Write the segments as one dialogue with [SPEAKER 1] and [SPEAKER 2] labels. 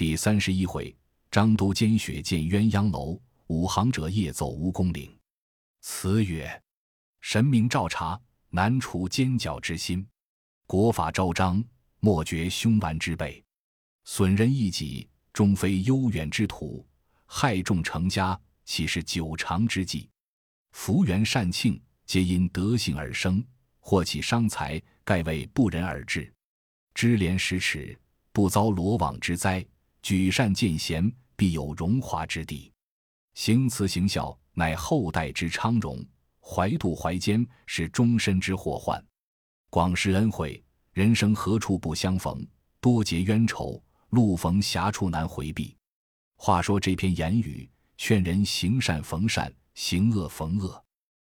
[SPEAKER 1] 第三十一回，张都监雪见鸳鸯楼，五行者夜走蜈蚣岭。词曰：神明照察，难除奸狡之心；国法昭彰，莫绝凶顽之辈。损人益己，终非悠远之徒；害众成家，岂是久长之计？福缘善庆，皆因德性而生；祸起伤财，盖为不仁而至。知廉识耻，不遭罗网之灾。举善见贤，必有荣华之地；行慈行孝，乃后代之昌荣；怀妒怀奸，是终身之祸患。广施恩惠，人生何处不相逢？多结冤仇，路逢狭处难回避。话说这篇言语，劝人行善逢善，行恶逢恶。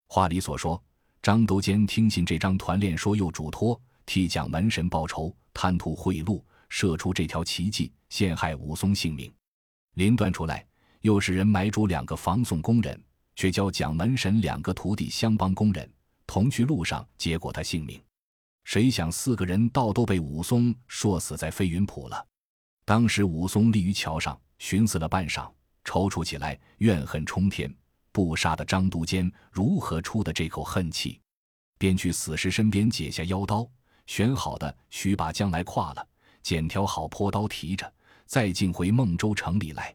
[SPEAKER 1] 话里所说，张都监听信这张团练说，又嘱托替蒋门神报仇，贪图贿赂。射出这条奇计，陷害武松性命。临断出来，又使人买主两个防送工人，却教蒋门神两个徒弟相帮工人，同去路上结果他性命。谁想四个人倒都被武松说死在飞云浦了。当时武松立于桥上，寻思了半晌，踌躇起来，怨恨冲天，不杀的张都监如何出的这口恨气？便去死尸身边解下腰刀，选好的须把将来挎了。剪条好坡刀提着，再进回孟州城里来。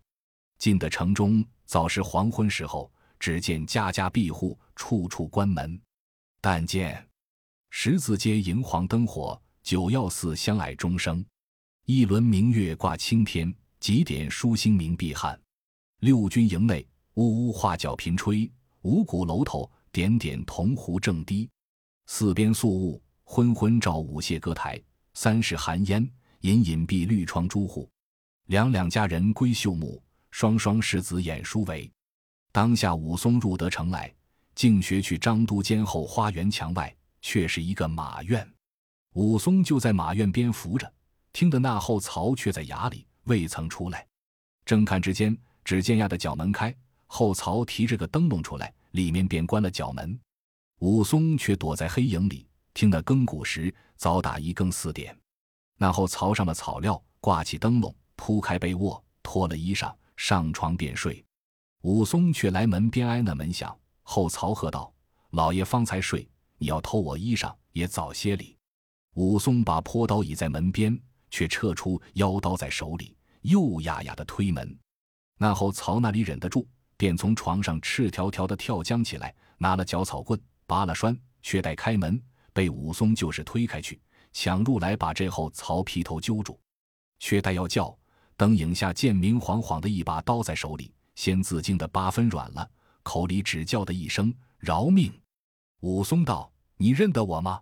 [SPEAKER 1] 进的城中，早是黄昏时候，只见家家闭户，处处关门。但见十字街银黄灯火，九曜寺香霭钟声，一轮明月挂青天，几点疏星明碧汉。六军营内，呜呜画角频吹，五鼓楼头点点铜壶正滴。四边肃雾，昏昏照舞榭歌台，三室寒烟。隐隐蔽绿窗朱户，两两佳人闺秀母，双双世子演书为。当下武松入得城来，径学去张都监后花园墙外，却是一个马院。武松就在马院边伏着，听得那后曹却在衙里，未曾出来。正看之间，只见压的角门开，后曹提着个灯笼出来，里面便关了角门。武松却躲在黑影里，听得更鼓时，早打一更四点。那后槽上了草料，挂起灯笼，铺开被窝，脱了衣裳，上床便睡。武松却来门边挨那门响，后曹喝道：“老爷方才睡，你要偷我衣裳，也早些哩。”武松把坡刀倚在门边，却撤出腰刀在手里，又呀呀的推门。那后曹那里忍得住，便从床上赤条条的跳将起来，拿了脚草棍，拔了栓，却待开门，被武松就是推开去。抢入来，把这后曹皮头揪住，却待要叫，等影下见明晃晃的一把刀在手里，先自惊的八分软了，口里只叫的一声饶命。武松道：“你认得我吗？”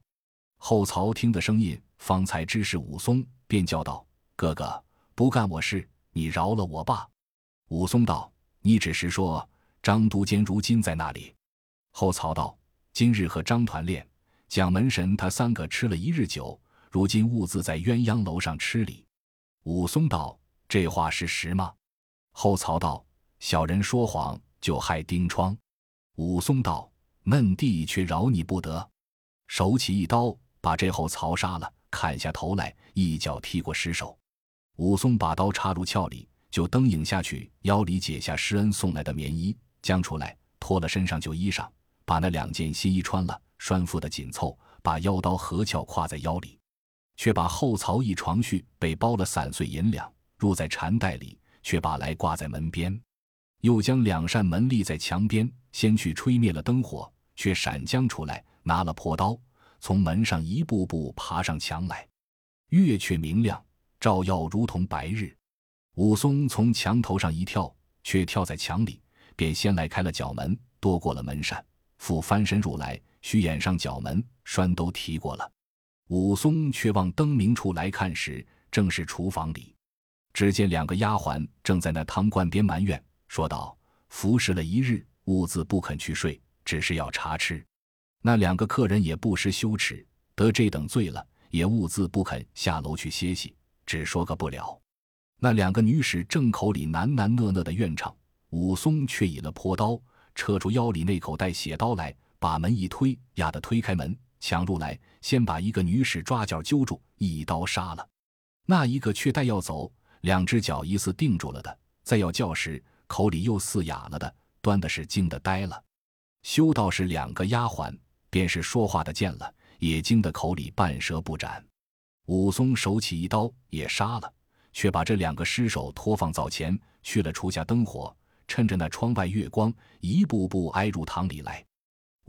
[SPEAKER 1] 后曹听的声音，方才知是武松，便叫道：“哥哥，不干我事，你饶了我罢。”武松道：“你只是说张都监如今在那里？”后曹道：“今日和张团练。”蒋门神他三个吃了一日酒，如今兀自在鸳鸯楼上吃礼。武松道：“这话是实吗？”后曹道：“小人说谎，就害丁疮。”武松道：“嫩弟却饶你不得。”手起一刀，把这后曹杀了，砍下头来，一脚踢过尸首。武松把刀插入鞘里，就蹬影下去，腰里解下施恩送来的棉衣，将出来，脱了身上旧衣裳，把那两件新衣穿了。拴缚的紧凑，把腰刀合鞘挎在腰里，却把后槽一床絮被包了散碎银两，入在缠袋里，却把来挂在门边，又将两扇门立在墙边，先去吹灭了灯火，却闪将出来，拿了破刀，从门上一步步爬上墙来。月却明亮，照耀如同白日。武松从墙头上一跳，却跳在墙里，便先来开了角门，躲过了门扇，复翻身入来。虚掩上角门，栓都提过了。武松却往灯明处来看时，正是厨房里，只见两个丫鬟正在那汤罐边埋怨，说道：“服侍了一日，兀自不肯去睡，只是要茶吃。那两个客人也不失羞耻，得这等罪了，也兀自不肯下楼去歇息，只说个不了。那两个女使正口里喃喃讷讷的怨唱，武松却以了破刀，扯出腰里那口带血刀来。”把门一推，压得推开门，抢入来，先把一个女使抓脚揪住，一刀杀了。那一个却待要走，两只脚疑似定住了的，再要叫时，口里又似哑了的，端的是惊得呆了。修道士两个丫鬟，便是说话的见了，也惊得口里半舌不展。武松手起一刀，也杀了，却把这两个尸首拖放灶前，去了厨下灯火，趁着那窗外月光，一步步挨入堂里来。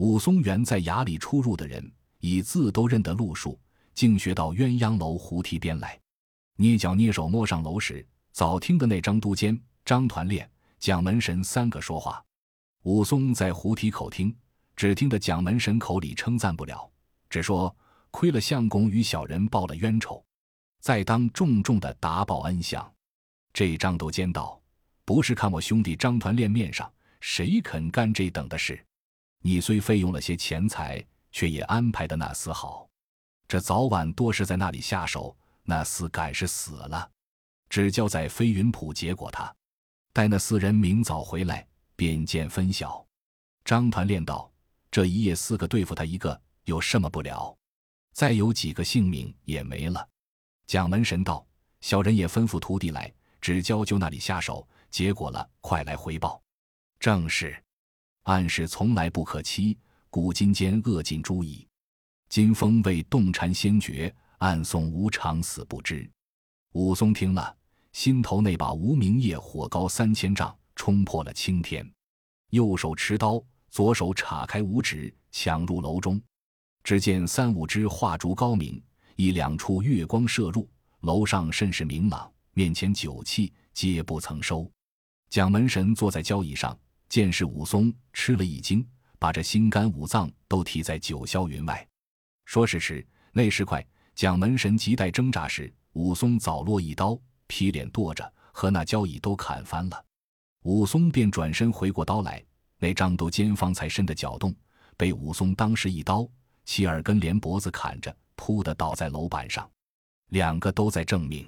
[SPEAKER 1] 武松原在衙里出入的人，以字都认得路数，竟学到鸳鸯楼胡梯边来，捏脚捏手摸上楼时，早听得那张都监、张团练、蒋门神三个说话。武松在胡梯口听，只听得蒋门神口里称赞不了，只说。亏了相公与小人报了冤仇，再当重重的答报恩相。这张都监道：“不是看我兄弟张团练面上，谁肯干这等的事？你虽费用了些钱财，却也安排的那厮好。这早晚多是在那里下手，那厮赶是死了，只交在飞云浦结果他。待那四人明早回来，便见分晓。”张团练道：“这一夜四个对付他一个，有什么不了？”再有几个性命也没了。蒋门神道：“小人也吩咐徒弟来，只教就那里下手，结果了，快来回报。”正是，暗事从来不可欺，古今间恶尽诛矣。金风为洞禅先觉，暗送无常死不知。武松听了，心头那把无名业火高三千丈，冲破了青天。右手持刀，左手叉开五指，抢入楼中。只见三五支画烛高明，一两处月光射入楼上，甚是明朗。面前酒器皆不曾收。蒋门神坐在交椅上，见是武松，吃了一惊，把这心肝五脏都提在九霄云外。说时迟，那时快，蒋门神急待挣扎时，武松早落一刀，劈脸剁着，和那交椅都砍翻了。武松便转身回过刀来，那张都监方才伸的脚动，被武松当时一刀。其耳根连脖子砍着，扑的倒在楼板上，两个都在正命。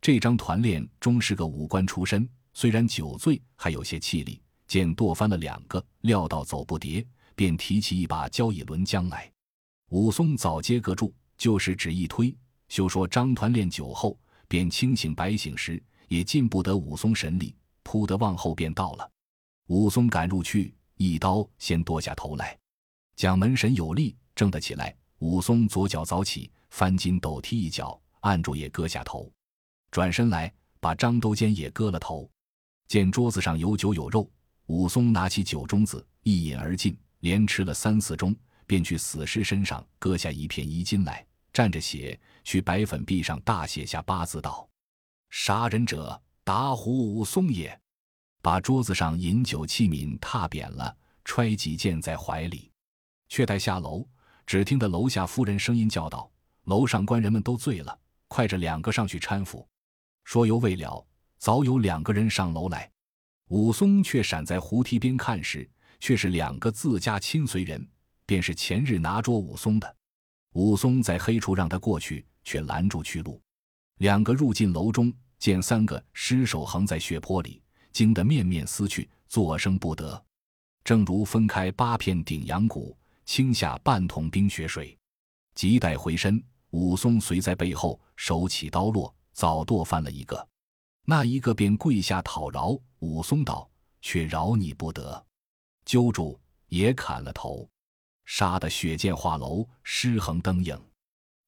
[SPEAKER 1] 这张团练终是个武官出身，虽然酒醉，还有些气力。见剁翻了两个，料到走不迭，便提起一把交椅轮将来。武松早接个住，就是只一推，休说张团练酒后，便清醒白醒时，也进不得武松神力，扑得往后便到了。武松赶入去，一刀先剁下头来。蒋门神有力。正得起来，武松左脚早起，翻筋斗踢一脚，按住也割下头，转身来把张都监也割了头。见桌子上有酒有肉，武松拿起酒盅子一饮而尽，连吃了三四盅，便去死尸身上割下一片衣襟来，蘸着血去白粉壁上大写下八字道：“杀人者打虎武松也。”把桌子上饮酒器皿踏扁了，揣几件在怀里，却待下楼。只听得楼下夫人声音叫道：“楼上官人们都醉了，快着两个上去搀扶。”说犹未了，早有两个人上楼来。武松却闪在胡梯边看时，却是两个自家亲随人，便是前日拿捉武松的。武松在黑处让他过去，却拦住去路。两个入进楼中，见三个尸首横在血泊里，惊得面面撕去，作声不得，正如分开八片顶阳骨。倾下半桶冰雪水，急待回身，武松随在背后，手起刀落，早剁翻了一个。那一个便跪下讨饶，武松道：“却饶你不得。”揪住也砍了头，杀得血溅画楼，尸横灯影。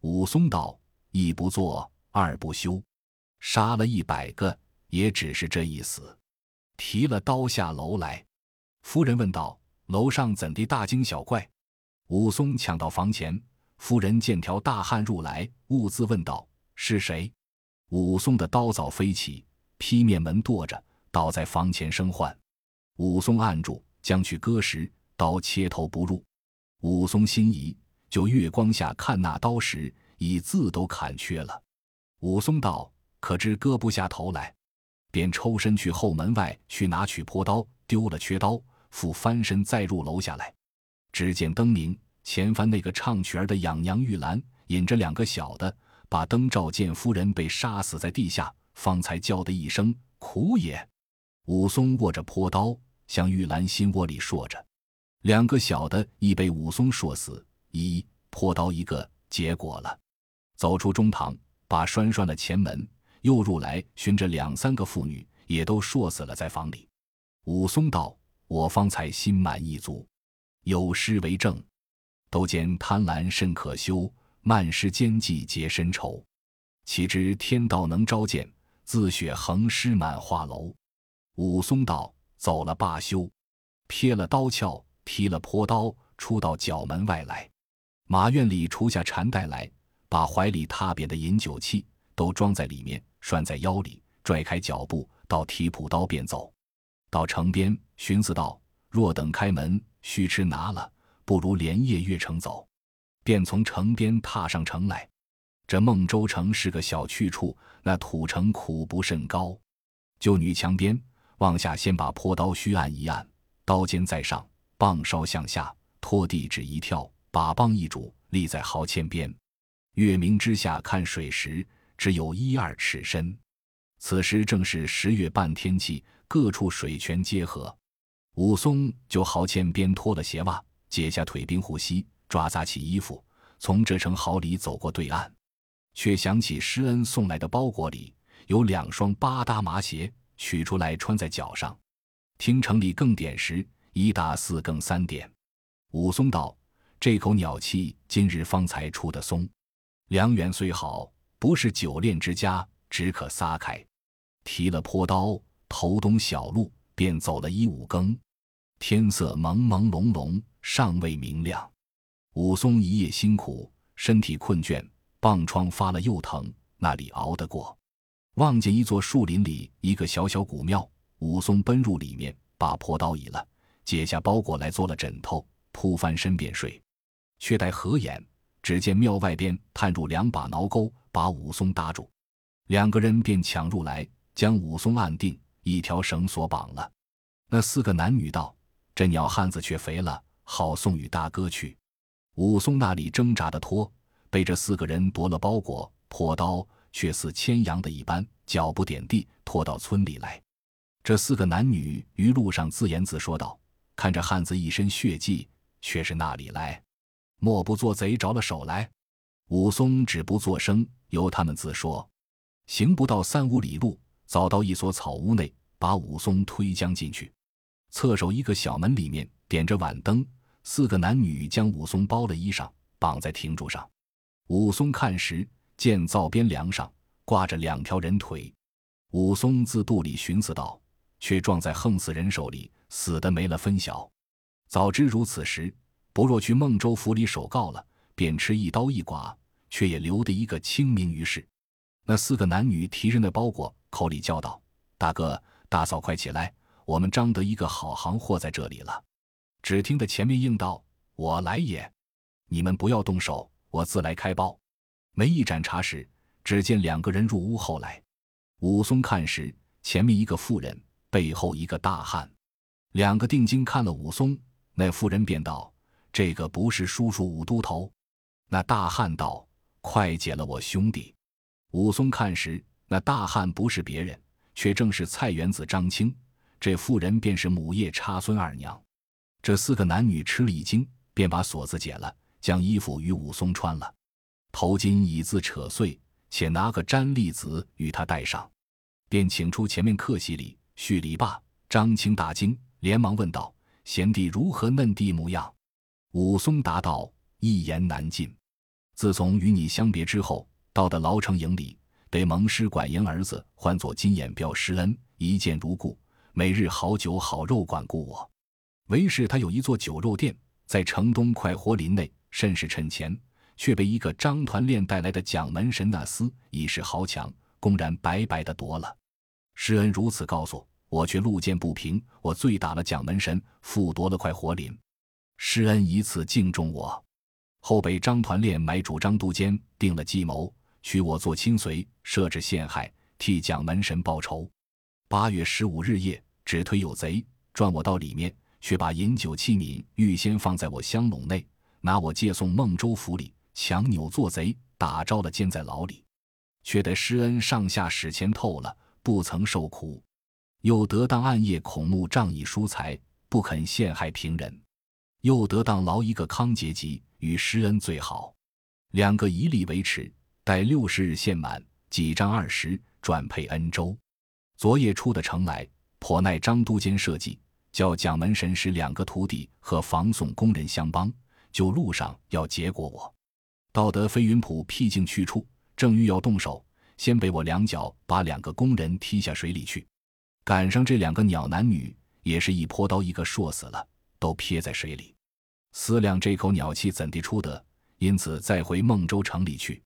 [SPEAKER 1] 武松道：“一不做二不休，杀了一百个，也只是这一死。”提了刀下楼来。夫人问道：“楼上怎地大惊小怪？”武松抢到房前，夫人见条大汉入来，兀自问道：“是谁？”武松的刀早飞起，劈面门跺着，倒在房前生唤。武松按住，将去割时，刀切头不入。武松心疑，就月光下看那刀时，已自都砍缺了。武松道：“可知割不下头来？”便抽身去后门外去拿取破刀，丢了缺刀，复翻身再入楼下来。只见灯明，前番那个唱曲儿的养娘玉兰引着两个小的，把灯照见夫人被杀死在地下，方才叫的一声苦也。武松握着破刀，向玉兰心窝里说着。两个小的已被武松说死，一破刀一个，结果了。走出中堂，把拴拴了前门。又入来寻着两三个妇女，也都硕死了在房里。武松道：“我方才心满意足，有诗为证：都见贪婪甚可羞，慢施奸计结深仇。岂知天道能招见，自雪横尸满画楼。”武松道：“走了罢休。”撇了刀鞘，提了朴刀，出到角门外来。马院里除下缠带来，把怀里踏扁的饮酒器都装在里面，拴在腰里，拽开脚步，到提朴刀便走。到城边，寻思道：若等开门，须吃拿了，不如连夜越城走。便从城边踏上城来。这孟州城是个小去处，那土城苦不甚高。就女墙边往下，先把朴刀虚按一按。刀尖在上，棒梢向下，拖地只一跳，把棒一拄，立在壕堑边。月明之下看水时，只有一二尺深。此时正是十月半天气，各处水泉皆合。武松就壕堑边脱了鞋袜，解下腿兵护膝，抓扎起衣服，从这城壕里走过对岸，却想起施恩送来的包裹里有两双八搭麻鞋，取出来穿在脚上。听城里更点时，一打四更三点。武松道：“这口鸟气，今日方才出的松。良缘虽好，不是久恋之家，只可撒开。”提了坡刀，头东小路，便走了一五更。天色朦朦胧胧，尚未明亮。武松一夜辛苦，身体困倦，棒疮发了又疼，那里熬得过？望见一座树林里一个小小古庙。武松奔入里面，把破刀倚了，解下包裹来做了枕头，铺翻身便睡。却待合眼，只见庙外边探入两把挠钩，把武松搭住。两个人便抢入来，将武松按定，一条绳索绑了。那四个男女道：“这鸟汉子却肥了，好送与大哥去。”武松那里挣扎的脱，被这四个人夺了包裹，破刀却似牵羊的一般，脚不点地，拖到村里来。这四个男女于路上自言自说道：“看着汉子一身血迹，却是那里来？莫不做贼着了手来？”武松只不作声，由他们自说。行不到三五里路，早到一所草屋内，把武松推将进去。侧手一个小门里面点着晚灯，四个男女将武松包了衣裳，绑在亭柱上。武松看时，见灶边梁上挂着两条人腿。武松自肚里寻思道。却撞在横死人手里，死的没了分晓。早知如此时，不若去孟州府里守告了，便吃一刀一剐，却也留得一个清明于世。那四个男女提着那包裹，口里叫道：“大哥、大嫂，快起来！我们张得一个好行货在这里了。”只听得前面应道：“我来也！你们不要动手，我自来开包。”没一盏茶时，只见两个人入屋后来。武松看时，前面一个妇人。背后一个大汉，两个定睛看了武松，那妇人便道：“这个不是叔叔武都头？”那大汉道：“快解了我兄弟！”武松看时，那大汉不是别人，却正是菜园子张青。这妇人便是母夜叉孙二娘。这四个男女吃了一惊，便把锁子解了，将衣服与武松穿了，头巾已自扯碎，且拿个毡笠子与他戴上，便请出前面客席里。叙礼罢，张青大惊，连忙问道：“贤弟如何嫩地模样？”武松答道：“一言难尽。自从与你相别之后，到的牢城营里，被蒙师管营儿子唤作金眼彪施恩，一见如故，每日好酒好肉管顾我。唯是他有一座酒肉店，在城东快活林内，甚是趁钱，却被一个张团练带来的蒋门神那厮以势豪强，公然白白的夺了。”施恩如此告诉我，却路见不平，我醉打了蒋门神，复夺了块活林。施恩以此敬重我，后被张团练买主张都监定了计谋，取我做亲随，设置陷害，替蒋门神报仇。八月十五日夜，只推有贼转我到里面，却把饮酒器皿预先放在我香笼内，拿我借送孟州府里，强扭做贼，打着了监在牢里，却得施恩上下使钱透了。不曾受苦，又得当暗夜恐怒仗义疏财，不肯陷害平人，又得当劳一个康节吉与施恩最好，两个一力维持，待六十日限满，几张二十，转配恩州。昨夜出的城来，颇耐张都监设计，叫蒋门神使两个徒弟和防送工人相帮，就路上要结果我。到得飞云浦僻静去处，正欲要动手，先被我两脚把两个工人踢下水里去。赶上这两个鸟男女，也是一泼刀，一个硕死了，都撇在水里。思量这口鸟气怎地出得，因此再回孟州城里去。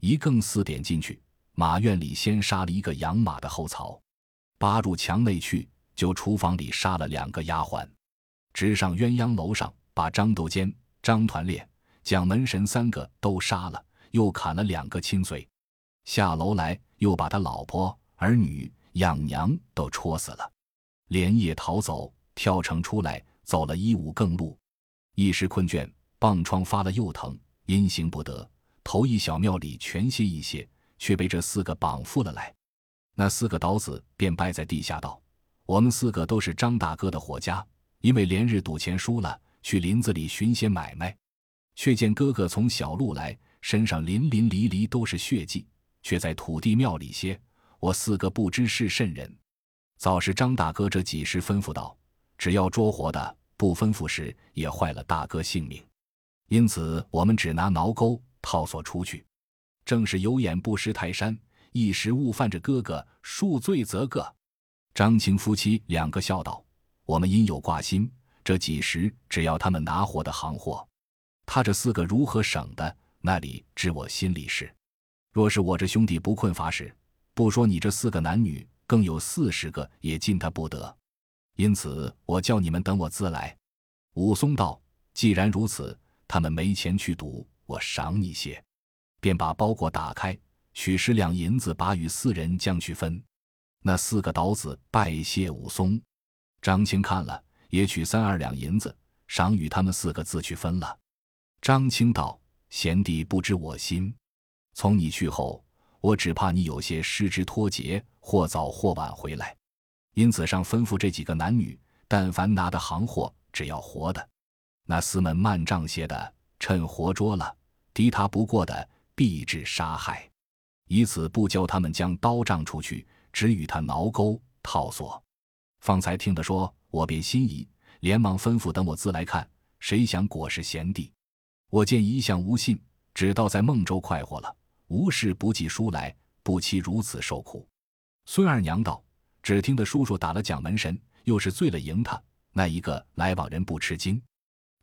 [SPEAKER 1] 一更四点进去，马院里先杀了一个养马的后槽，扒入墙内去，就厨房里杀了两个丫鬟，直上鸳鸯楼上，把张斗尖、张团练、蒋门神三个都杀了，又砍了两个亲随。下楼来，又把他老婆、儿女。养娘都戳死了，连夜逃走，跳城出来，走了一五更路，一时困倦，棒疮发了又疼，因行不得，头一小庙里全歇一歇，却被这四个绑缚了来。那四个倒子便拜在地下道：“我们四个都是张大哥的伙家，因为连日赌钱输了，去林子里寻些买卖，却见哥哥从小路来，身上淋淋漓漓都是血迹，却在土地庙里歇。”我四个不知是甚人，早是张大哥这几时吩咐道：“只要捉活的，不吩咐时也坏了大哥性命。”因此我们只拿挠钩套索出去。正是有眼不识泰山，一时误犯着哥哥，恕罪则个。张青夫妻两个笑道：“我们因有挂心，这几十只要他们拿活的行货，他这四个如何省的，那里知我心里事。若是我这兄弟不困乏时。”不说你这四个男女，更有四十个也进他不得，因此我叫你们等我自来。武松道：“既然如此，他们没钱去赌，我赏你些。”便把包裹打开，取十两银子，把与四人将去分。那四个倒子拜谢武松。张青看了，也取三二两银子，赏与他们四个自去分了。张青道：“贤弟不知我心，从你去后。”我只怕你有些失之脱节，或早或晚回来，因此上吩咐这几个男女，但凡拿的行货，只要活的，那厮们慢账些的，趁活捉了，敌他不过的，必致杀害。以此不教他们将刀杖出去，只与他挠钩套索。方才听得说，我便心仪，连忙吩咐等我自来看。谁想果是贤弟，我见一向无信，只道在孟州快活了。无事不寄书来，不期如此受苦。孙二娘道：“只听得叔叔打了蒋门神，又是醉了赢他。那一个来往人不吃惊，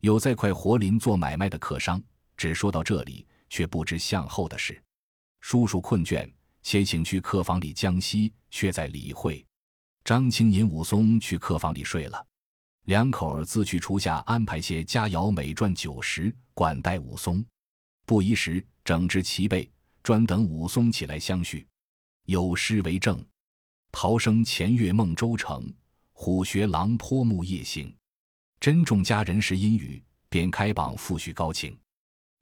[SPEAKER 1] 有在快活林做买卖的客商，只说到这里，却不知向后的事。叔叔困倦，且请去客房里将息，却在理会。”张青引武松去客房里睡了，两口儿自去厨下安排些佳肴美馔酒食，管待武松。不一时，整治齐备。专等武松起来相叙，有诗为证：“陶生前月孟州城，虎穴狼坡木夜行。珍重佳人时阴雨，便开榜复叙高情。”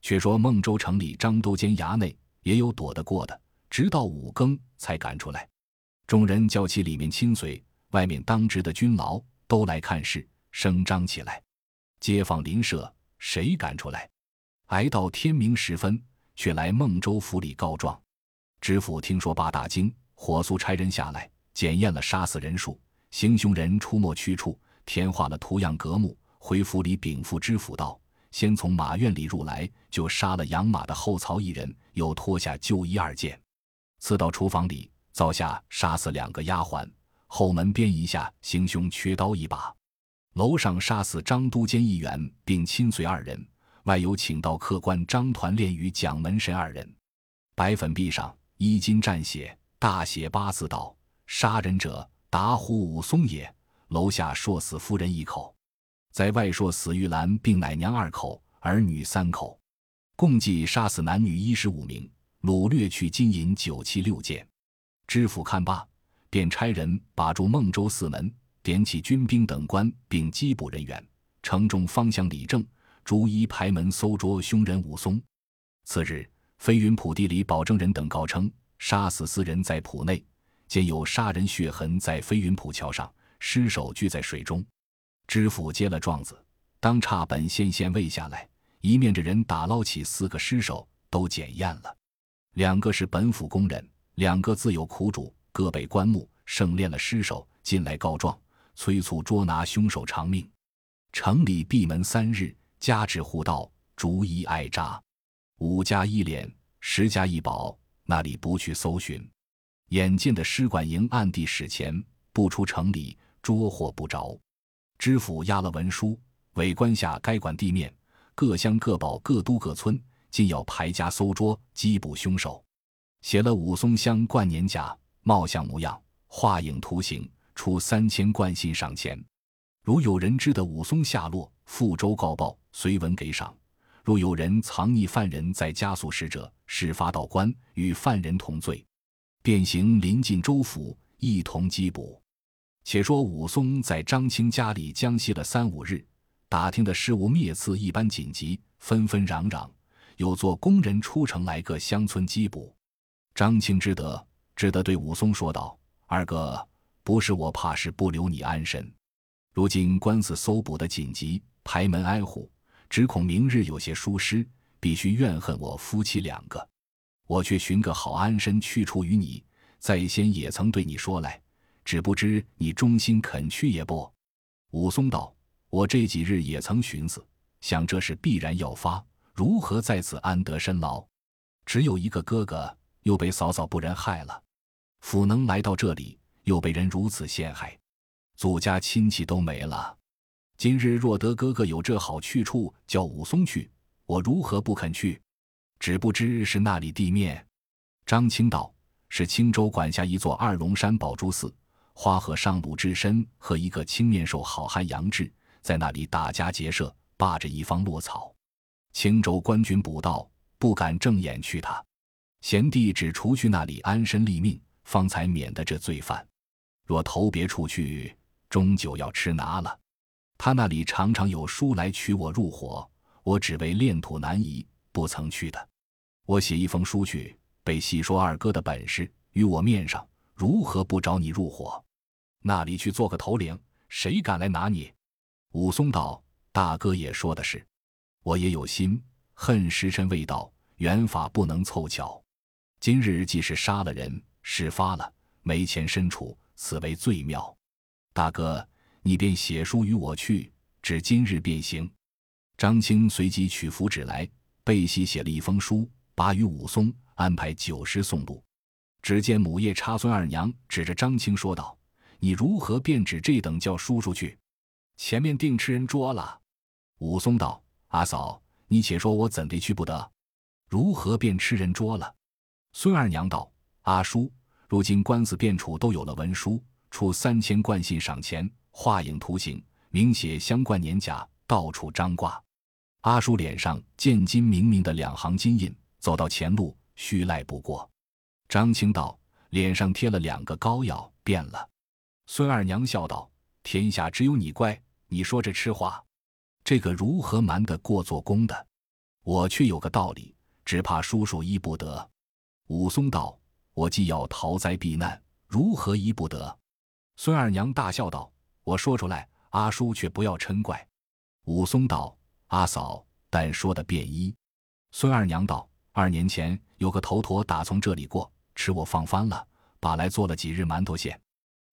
[SPEAKER 1] 却说孟州城里张都监衙内也有躲得过的，直到五更才赶出来。众人叫起里面亲随、外面当值的军牢，都来看事，声张起来。街坊邻舍谁敢出来？挨到天明时分。却来孟州府里告状，知府听说八大惊，火速差人下来检验了杀死人数，行凶人出没去处，填画了图样格目，回府里禀赋知府道：先从马院里入来，就杀了养马的后曹一人，又脱下旧衣二件，刺到厨房里灶下杀死两个丫鬟，后门边一下行凶缺刀一把，楼上杀死张都监一员，并亲随二人。外有请到客官张团练与蒋门神二人，白粉壁上衣襟蘸血，大写八字道：“杀人者打虎武松也。”楼下说死夫人一口，在外说死玉兰并奶娘二口，儿女三口，共计杀死男女一十五名，掳掠去金银九七六件。知府看罢，便差人把住孟州四门，点起军兵等官，并缉捕人员。城中方向李正。逐一排门搜捉凶人武松。次日，飞云浦地里保证人等告称，杀死四人在浦内，见有杀人血痕在飞云浦桥上，尸首聚在水中。知府接了状子，当差本县县尉下来，一面着人打捞起四个尸首，都检验了，两个是本府工人，两个自有苦主，各被棺木，盛练了尸首，进来告状，催促捉拿凶手偿命。城里闭门三日，家至户到，逐一挨扎。五家一连，十家一保，那里不去搜寻？眼见的使馆营暗地使钱，不出城里，捉获不着。知府押了文书，委官下该管地面，各乡各保各都各村，尽要排家搜捉，缉捕凶手。写了武松乡冠年甲，貌相模样，画影图形，出三千贯信赏钱。如有人知得武松下落，赴州告报，随文给赏。若有人藏匿犯人在加速使者，事发到官，与犯人同罪，便行临近州府，一同缉捕。且说武松在张青家里僵息了三五日，打听的事物灭次一般紧急，纷纷攘攘，有做工人出城来各乡村缉捕。张青知得，只得对武松说道：“二哥，不是我怕是不留你安身，如今官司搜捕的紧急，排门挨户。”只恐明日有些疏失，必须怨恨我夫妻两个。我却寻个好安身去处与你，在先也曾对你说来，只不知你忠心肯去也不。武松道：“我这几日也曾寻思，想这事必然要发，如何在此安得身牢？只有一个哥哥，又被嫂嫂不仁害了，府能来到这里，又被人如此陷害，祖家亲戚都没了。”今日若得哥哥有这好去处，叫武松去，我如何不肯去？只不知是那里地面。张青道：“是青州管辖一座二龙山宝珠寺，花和尚鲁智深和一个青面兽好汉杨志，在那里打家劫舍，霸着一方落草。青州官军捕到，不敢正眼去他。贤弟只除去那里安身立命，方才免得这罪犯。若投别处去，终究要吃拿了。”他那里常常有书来取我入伙，我只为炼土难移，不曾去的。我写一封书去，被细说二哥的本事与我面上，如何不找你入伙？那里去做个头领，谁敢来拿你？武松道：“大哥也说的是，我也有心，恨时辰未到，缘法不能凑巧。今日既是杀了人，事发了，没钱身处，此为最妙。大哥。”你便写书与我去，只今日便行。张青随即取符纸来，背细写了一封书，把与武松，安排酒食送路。只见母夜叉孙二娘指着张青说道：“你如何便指这等叫叔叔去？前面定吃人捉了。”武松道：“阿嫂，你且说我怎地去不得？如何便吃人捉了？”孙二娘道：“阿叔，如今官司辩处都有了文书，出三千贯信赏钱。”画影图形，明写相关年甲，到处张挂。阿叔脸上见金明明的两行金印，走到前路，须赖不过。张青道：“脸上贴了两个膏药，变了。”孙二娘笑道：“天下只有你乖，你说这痴话，这个如何瞒得过做工的？我却有个道理，只怕叔叔医不得。”武松道：“我既要逃灾避难，如何医不得？”孙二娘大笑道。我说出来，阿叔却不要嗔怪。武松道：“阿嫂，但说的便衣。”孙二娘道：“二年前有个头陀打从这里过，吃我放翻了，把来做了几日馒头馅，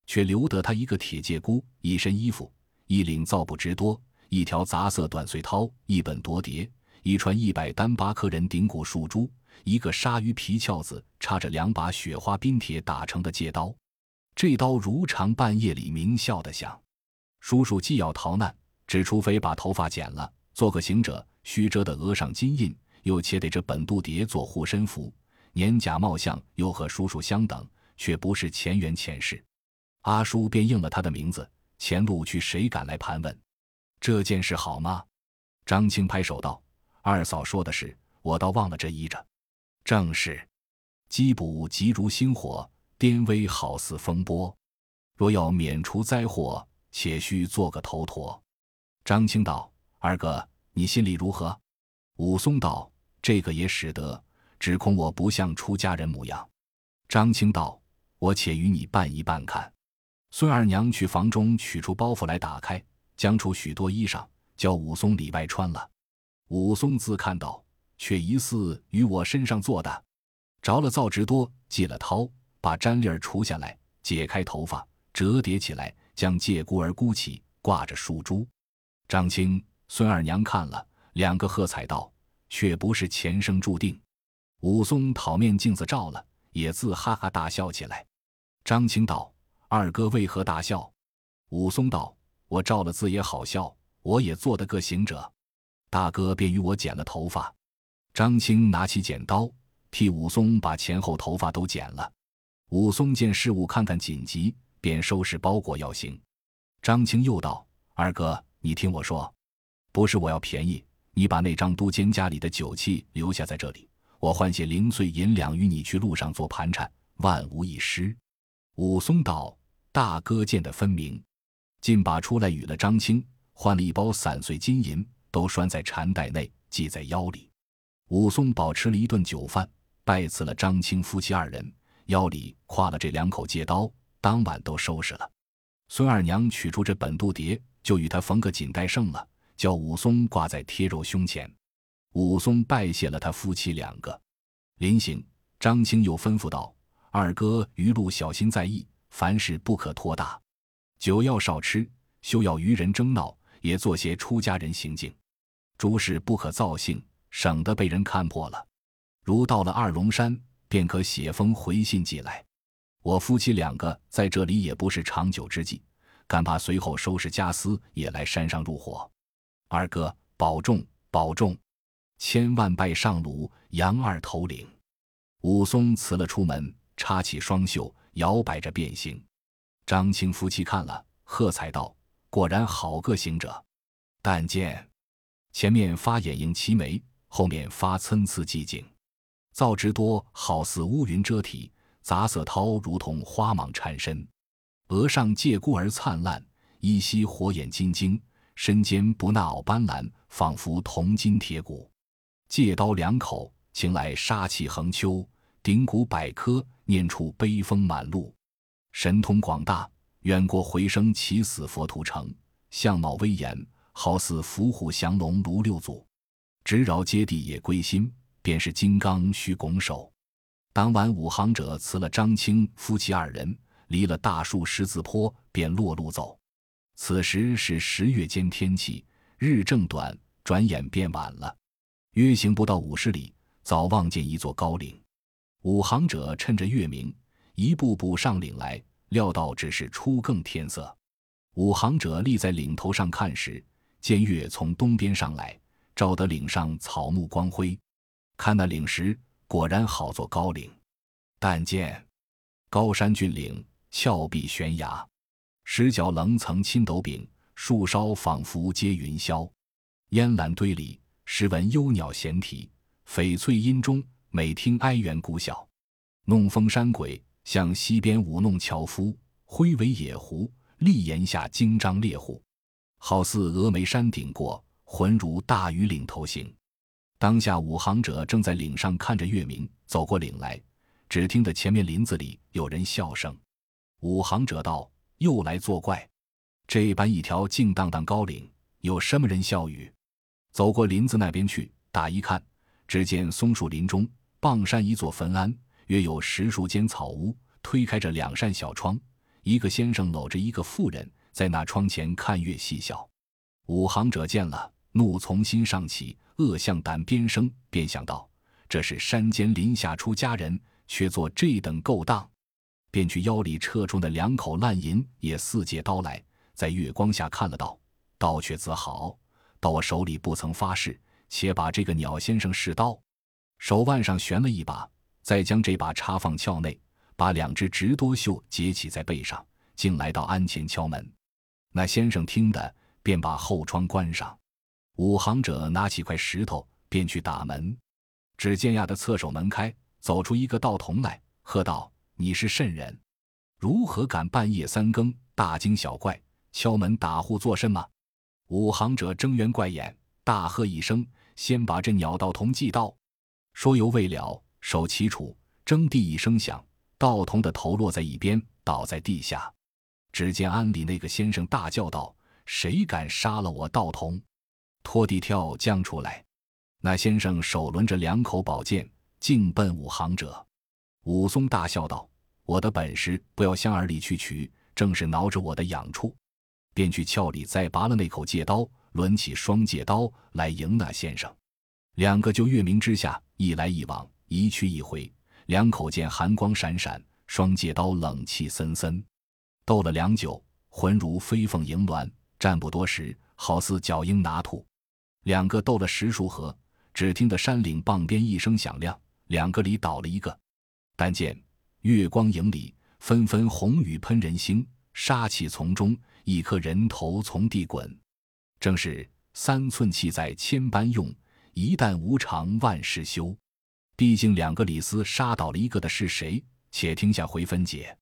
[SPEAKER 1] 却留得他一个铁戒箍，一身衣服，一领皂布直多，一条杂色短穗绦，一本夺蝶，一串一百单八颗人顶骨树珠，一个鲨鱼皮鞘子，插着两把雪花冰铁打成的戒刀。”这刀如常半夜里鸣啸的响，叔叔既要逃难，只除非把头发剪了，做个行者，须遮的额上金印，又且得这本度牒做护身符，年甲貌相又和叔叔相等，却不是前缘前世。阿叔便应了他的名字。前路去，谁敢来盘问？这件事好吗？张青拍手道：“二嫂说的是，我倒忘了这一着。正是，缉捕急如星火。”颠危好似风波，若要免除灾祸，且须做个头陀。张青道：“二哥，你心里如何？”武松道：“这个也使得，只恐我不像出家人模样。”张青道：“我且与你办一办看。”孙二娘去房中取出包袱来，打开，将出许多衣裳，叫武松里外穿了。武松自看到，却疑似与我身上做的。着了造直多，系了绦，把毡笠儿除下来，解开头发，折叠起来，将借孤儿箍起，挂着树珠。张青、孙二娘看了，两个喝彩道：“却不是前生注定。”武松讨面镜子照了，也自哈哈大笑起来。张青道：“二哥为何大笑？”武松道：“我照了字也好笑，我也做得个行者。”大哥便与我剪了头发。张青拿起剪刀，替武松把前后头发都剪了。武松见事物看看紧急，便收拾包裹要行。张青又道：“二哥。”你听我说，不是我要便宜，你把那张都监家里的酒器留下在这里，我换些零碎银两与你去路上做盘缠，万无一失。武松道：“大哥见得分明。”尽把出来与了张青，换了一包散碎金银，都拴在缠带内，系在腰里。武松饱吃了一顿酒饭，拜辞了张青夫妻二人，腰里挎了这两口戒刀，当晚都收拾了。孙二娘取出这本度牒。就与他缝个锦带剩了，叫武松挂在贴肉胸前。武松拜谢了他夫妻两个，临行，张青又吩咐道：“二哥余路小心在意，凡事不可拖大，酒要少吃，休要与人争闹，也做些出家人行径。诸事不可造性，省得被人看破了。如到了二龙山，便可写封回信寄来。我夫妻两个在这里也不是长久之计。”干怕随后收拾家私也来山上入伙，二哥保重保重，千万拜上鲁杨二头领。武松辞了出门，插起双袖，摇摆着便行。张青夫妻看了，喝彩道：“果然好个行者！”但见前面发眼影齐眉，后面发参差寂静，造直多好似乌云遮体，杂色涛如同花蟒缠身。额上借孤儿灿烂，依稀火眼金睛，身间不纳袄斑斓，仿佛铜筋铁骨。借刀两口，情来杀气横秋，顶骨百科，念出悲风满路。神通广大，远过回声起死佛屠城。相貌威严，好似伏虎降龙卢六祖。直饶接地也归心，便是金刚须拱手。当晚五行者辞了张青夫妻二人。离了大树十字坡，便落路走。此时是十月间天气，日正短，转眼便晚了。约行不到五十里，早望见一座高岭。五行者趁着月明，一步步上岭来，料到只是初更天色。五行者立在岭头上看时，见月从东边上来，照得岭上草木光辉。看那岭石，果然好作高岭。但见高山峻岭。峭壁悬崖，石角棱层青斗柄，树梢仿佛接云霄。烟岚堆里，时闻幽鸟闲啼；翡翠阴中，每听哀猿鼓晓。弄风山鬼向西边舞弄樵夫，挥尾野狐立檐下惊张猎户。好似峨眉山顶过，浑如大雨岭头行。当下五行者正在岭上看着月明，走过岭来，只听得前面林子里有人笑声。五行者道：“又来作怪！这般一条静荡荡高岭，有什么人笑语？”走过林子那边去，打一看，只见松树林中，傍山一座坟庵，约有十数间草屋，推开着两扇小窗，一个先生搂着一个妇人，在那窗前看月细笑。五行者见了，怒从心上起，恶向胆边生，便想到：这是山间林下出家人，却做这等勾当。便去腰里撤出那两口烂银，也四借刀来，在月光下看了道：“刀却自好，到我手里不曾发誓，且把这个鸟先生试刀。”手腕上悬了一把，再将这把插放鞘内，把两只直多袖结起在背上，竟来到鞍前敲门。那先生听得，便把后窗关上。五行者拿起块石头，便去打门。只见呀的侧手门开，走出一个道童来，喝道。你是甚人？如何敢半夜三更大惊小怪敲门打户作甚吗？五行者睁圆怪眼，大喝一声：“先把这鸟道童祭到！”说犹未了，手起杵，铮地一声响，道童的头落在一边，倒在地下。只见庵里那个先生大叫道：“谁敢杀了我道童？”拖地跳将出来。那先生手抡着两口宝剑，径奔武行者。武松大笑道：“我的本事不要向耳里去取，正是挠着我的痒处。”便去鞘里再拔了那口戒刀，抡起双戒刀来迎那先生。两个就月明之下，一来一往，一去一回，两口剑寒光闪闪，双戒刀冷气森森，斗了良久，浑如飞凤迎鸾。战不多时，好似角鹰拿兔。两个斗了十数合，只听得山岭傍边一声响亮，两个里倒了一个。但见月光影里，纷纷红雨喷人心，杀气丛中，一颗人头从地滚。正是三寸气在千般用。一旦无常，万事休。毕竟两个李斯杀倒了一个的是谁？且听下回分解。